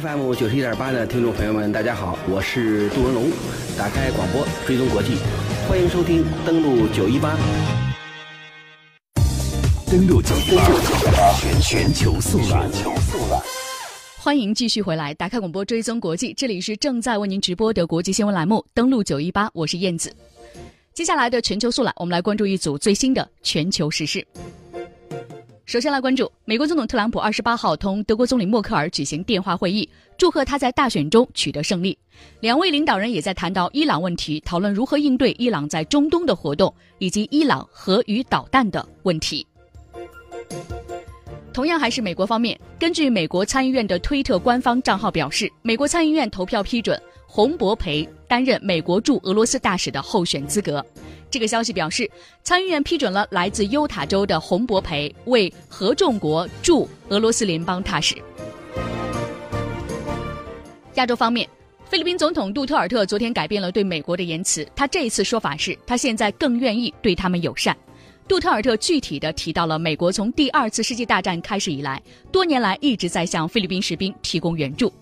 FM 九十一点八的听众朋友们，大家好，我是杜文龙。打开广播，追踪国际，欢迎收听登录九一八。登录九一八，全全球速览。欢迎继续回来，打开广播，追踪国际，这里是正在为您直播的国际新闻栏目。登录九一八，我是燕子。接下来的全球速览，我们来关注一组最新的全球时事。首先来关注美国总统特朗普二十八号同德国总理默克尔举行电话会议，祝贺他在大选中取得胜利。两位领导人也在谈到伊朗问题，讨论如何应对伊朗在中东的活动以及伊朗核与导弹的问题。同样还是美国方面，根据美国参议院的推特官方账号表示，美国参议院投票批准洪博培担任美国驻俄罗斯大使的候选资格。这个消息表示，参议院批准了来自犹他州的洪博培为合众国驻俄罗斯联邦大使。亚洲方面，菲律宾总统杜特尔特昨天改变了对美国的言辞，他这一次说法是，他现在更愿意对他们友善。杜特尔特具体的提到了美国从第二次世界大战开始以来，多年来一直在向菲律宾士兵提供援助。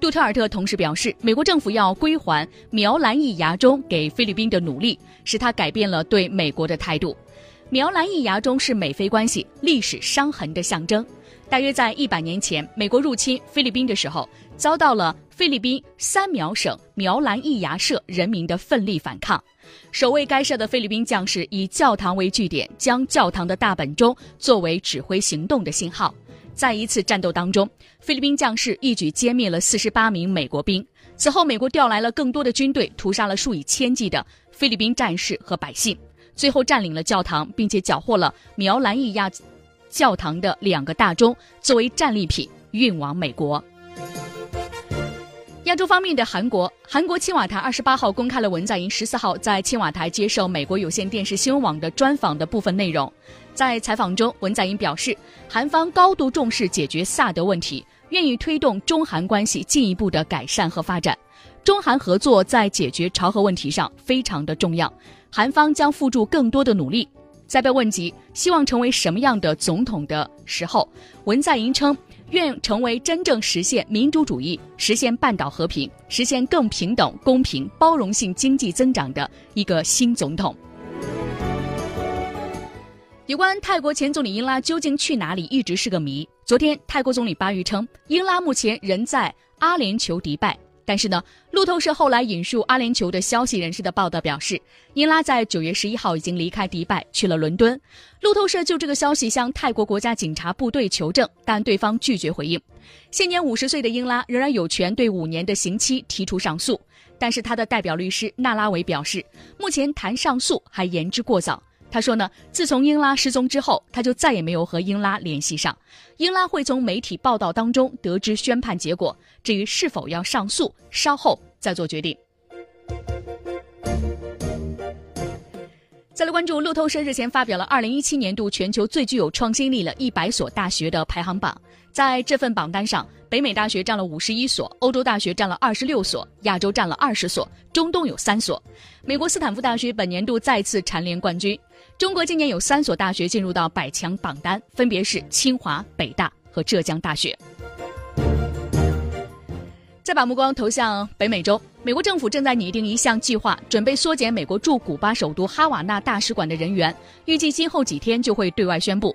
杜特尔特同时表示，美国政府要归还苗兰裔牙中给菲律宾的努力，使他改变了对美国的态度。苗兰裔牙中是美菲关系历史伤痕的象征。大约在一百年前，美国入侵菲律宾的时候，遭到了菲律宾三苗省苗兰裔牙社人民的奋力反抗。守卫该社的菲律宾将士以教堂为据点，将教堂的大本钟作为指挥行动的信号。在一次战斗当中，菲律宾将士一举歼灭了四十八名美国兵。此后，美国调来了更多的军队，屠杀了数以千计的菲律宾战士和百姓，最后占领了教堂，并且缴获了苗兰裔亚教堂的两个大钟，作为战利品运往美国。亚洲方面的韩国，韩国青瓦台二十八号公开了文在寅十四号在青瓦台接受美国有线电视新闻网的专访的部分内容。在采访中，文在寅表示，韩方高度重视解决萨德问题，愿意推动中韩关系进一步的改善和发展。中韩合作在解决朝核问题上非常的重要，韩方将付出更多的努力。在被问及希望成为什么样的总统的时候，文在寅称愿成为真正实现民主主义、实现半岛和平、实现更平等、公平、包容性经济增长的一个新总统。有关泰国前总理英拉究竟去哪里，一直是个谜。昨天，泰国总理巴育称，英拉目前仍在阿联酋迪拜。但是呢，路透社后来引述阿联酋的消息人士的报道表示，英拉在九月十一号已经离开迪拜，去了伦敦。路透社就这个消息向泰国国家警察部队求证，但对方拒绝回应。现年五十岁的英拉仍然有权对五年的刑期提出上诉，但是他的代表律师纳拉维表示，目前谈上诉还言之过早。他说呢，自从英拉失踪之后，他就再也没有和英拉联系上。英拉会从媒体报道当中得知宣判结果，至于是否要上诉，稍后再做决定。再来关注路透社日前发表了二零一七年度全球最具有创新力的一百所大学的排行榜，在这份榜单上，北美大学占了五十一所，欧洲大学占了二十六所，亚洲占了二十所，中东有三所。美国斯坦福大学本年度再次蝉联冠军。中国今年有三所大学进入到百强榜单，分别是清华、北大和浙江大学。再把目光投向北美洲，美国政府正在拟定一项计划，准备缩减美国驻古巴首都哈瓦那大使馆的人员，预计今后几天就会对外宣布。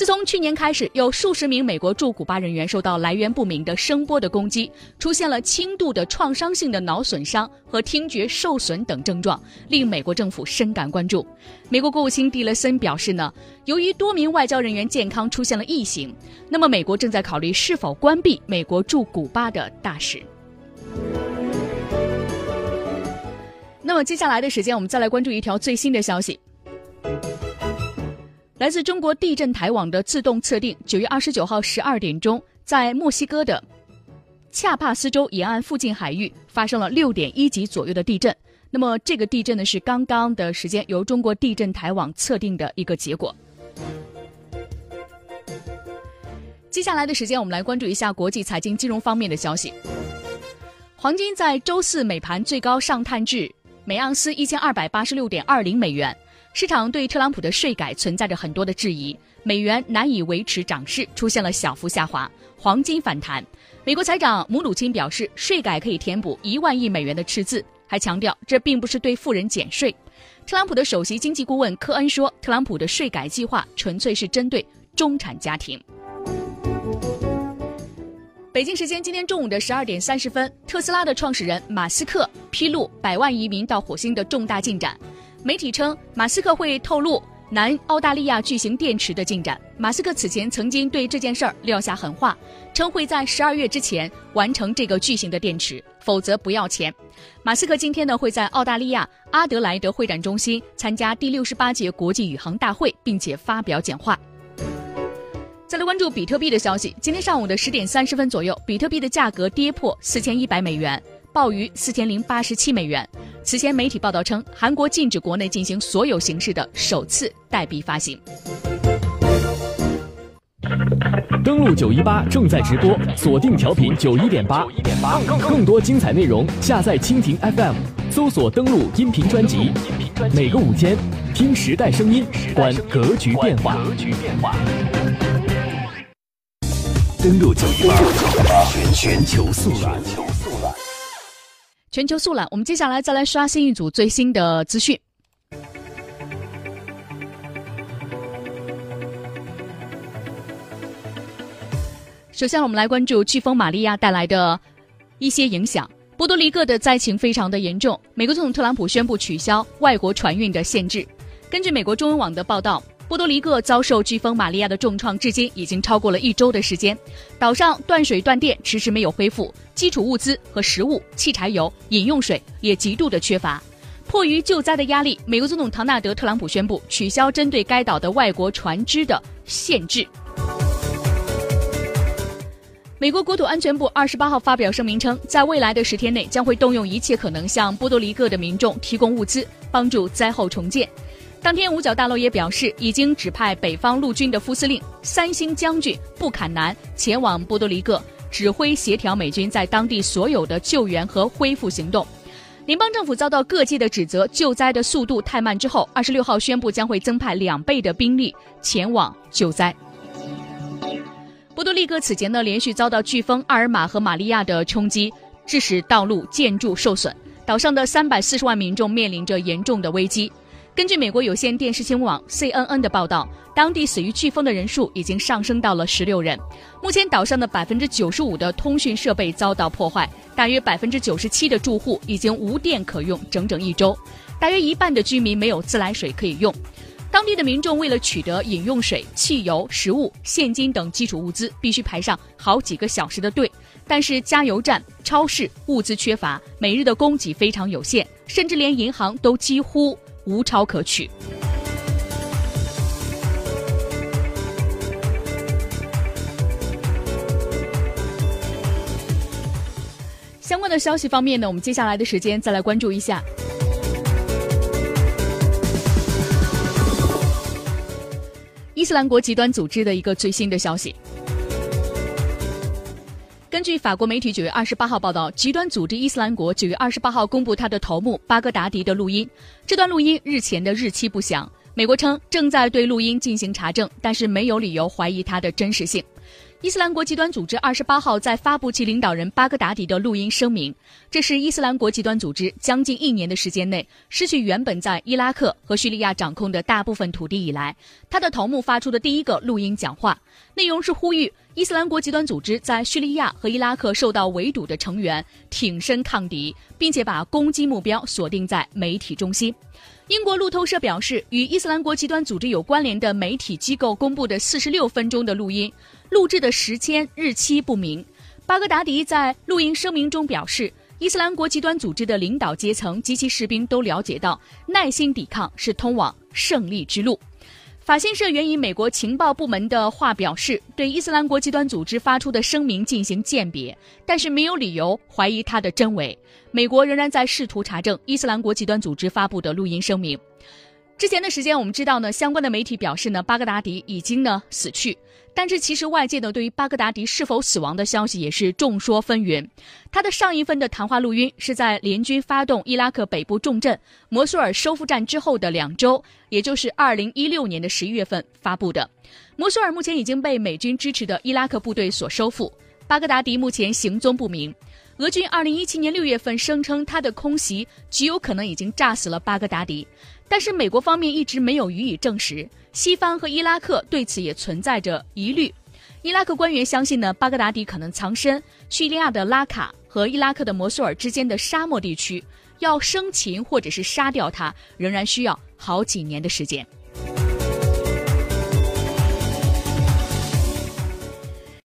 自从去年开始，有数十名美国驻古巴人员受到来源不明的声波的攻击，出现了轻度的创伤性的脑损伤和听觉受损等症状，令美国政府深感关注。美国国务卿蒂勒森表示呢，由于多名外交人员健康出现了异形，那么美国正在考虑是否关闭美国驻古巴的大使。那么接下来的时间，我们再来关注一条最新的消息。来自中国地震台网的自动测定，九月二十九号十二点钟，在墨西哥的恰帕斯州沿岸附近海域发生了六点一级左右的地震。那么这个地震呢，是刚刚的时间由中国地震台网测定的一个结果。接下来的时间，我们来关注一下国际财经金融方面的消息。黄金在周四美盘最高上探至每盎司一千二百八十六点二零美元。市场对特朗普的税改存在着很多的质疑，美元难以维持涨势，出现了小幅下滑，黄金反弹。美国财长姆努钦表示，税改可以填补一万亿美元的赤字，还强调这并不是对富人减税。特朗普的首席经济顾问科恩说，特朗普的税改计划纯粹是针对中产家庭。北京时间今天中午的十二点三十分，特斯拉的创始人马斯克披露百万移民到火星的重大进展。媒体称，马斯克会透露南澳大利亚巨型电池的进展。马斯克此前曾经对这件事儿撂下狠话，称会在十二月之前完成这个巨型的电池，否则不要钱。马斯克今天呢会在澳大利亚阿德莱德会展中心参加第六十八届国际宇航大会，并且发表讲话。再来关注比特币的消息。今天上午的十点三十分左右，比特币的价格跌破四千一百美元，报于四千零八十七美元。此前媒体报道称，韩国禁止国内进行所有形式的首次代币发行。登录九一八正在直播，锁定调频九一点八，更多精彩内容下载蜻蜓 FM，搜索登录音频专辑。每个午间，听时代声音，观格局变化。登录九一八，全全球速览。全球速览，我们接下来再来刷新一组最新的资讯。首先，我们来关注飓风玛利亚带来的一些影响。波多黎各的灾情非常的严重，美国总统特朗普宣布取消外国船运的限制。根据美国中文网的报道。波多黎各遭受飓风玛利亚的重创，至今已经超过了一周的时间。岛上断水断电，迟迟没有恢复，基础物资和食物、汽柴油、饮用水也极度的缺乏。迫于救灾的压力，美国总统唐纳德·特朗普宣布取消针对该岛的外国船只的限制。美国国土安全部二十八号发表声明称，在未来的十天内，将会动用一切可能向波多黎各的民众提供物资，帮助灾后重建。当天，五角大楼也表示，已经指派北方陆军的副司令三星将军布坎南前往波多黎各，指挥协调美军在当地所有的救援和恢复行动。联邦政府遭到各界的指责，救灾的速度太慢之后，二十六号宣布将会增派两倍的兵力前往救灾。波多黎各此前呢，连续遭到飓风阿尔玛和玛利亚的冲击，致使道路、建筑受损，岛上的三百四十万民众面临着严重的危机。根据美国有线电视新闻网 CNN 的报道，当地死于飓风的人数已经上升到了十六人。目前岛上的百分之九十五的通讯设备遭到破坏，大约百分之九十七的住户已经无电可用整整一周，大约一半的居民没有自来水可以用。当地的民众为了取得饮用水、汽油、食物、现金等基础物资，必须排上好几个小时的队。但是加油站、超市物资缺乏，每日的供给非常有限，甚至连银行都几乎。无超可取。相关的消息方面呢，我们接下来的时间再来关注一下伊斯兰国极端组织的一个最新的消息。根据法国媒体九月二十八号报道，极端组织伊斯兰国九月二十八号公布他的头目巴格达迪的录音。这段录音日前的日期不详。美国称正在对录音进行查证，但是没有理由怀疑它的真实性。伊斯兰国极端组织二十八号在发布其领导人巴格达迪的录音声明，这是伊斯兰国极端组织将近一年的时间内失去原本在伊拉克和叙利亚掌控的大部分土地以来，他的头目发出的第一个录音讲话，内容是呼吁伊斯兰国极端组织在叙利亚和伊拉克受到围堵的成员挺身抗敌，并且把攻击目标锁定在媒体中心。英国路透社表示，与伊斯兰国极端组织有关联的媒体机构公布的四十六分钟的录音，录制的时间日期不明。巴格达迪在录音声明中表示，伊斯兰国极端组织的领导阶层及其士兵都了解到，耐心抵抗是通往胜利之路。法新社援引美国情报部门的话表示，对伊斯兰国极端组织发出的声明进行鉴别，但是没有理由怀疑它的真伪。美国仍然在试图查证伊斯兰国极端组织发布的录音声明。之前的时间，我们知道呢，相关的媒体表示呢，巴格达迪已经呢死去。但是其实外界呢对于巴格达迪是否死亡的消息也是众说纷纭。他的上一份的谈话录音是在联军发动伊拉克北部重镇摩苏尔收复战之后的两周，也就是二零一六年的十一月份发布的。摩苏尔目前已经被美军支持的伊拉克部队所收复。巴格达迪目前行踪不明。俄军2017年6月份声称，他的空袭极有可能已经炸死了巴格达迪，但是美国方面一直没有予以证实。西方和伊拉克对此也存在着疑虑。伊拉克官员相信呢，巴格达迪可能藏身叙利亚的拉卡和伊拉克的摩苏尔之间的沙漠地区，要生擒或者是杀掉他，仍然需要好几年的时间。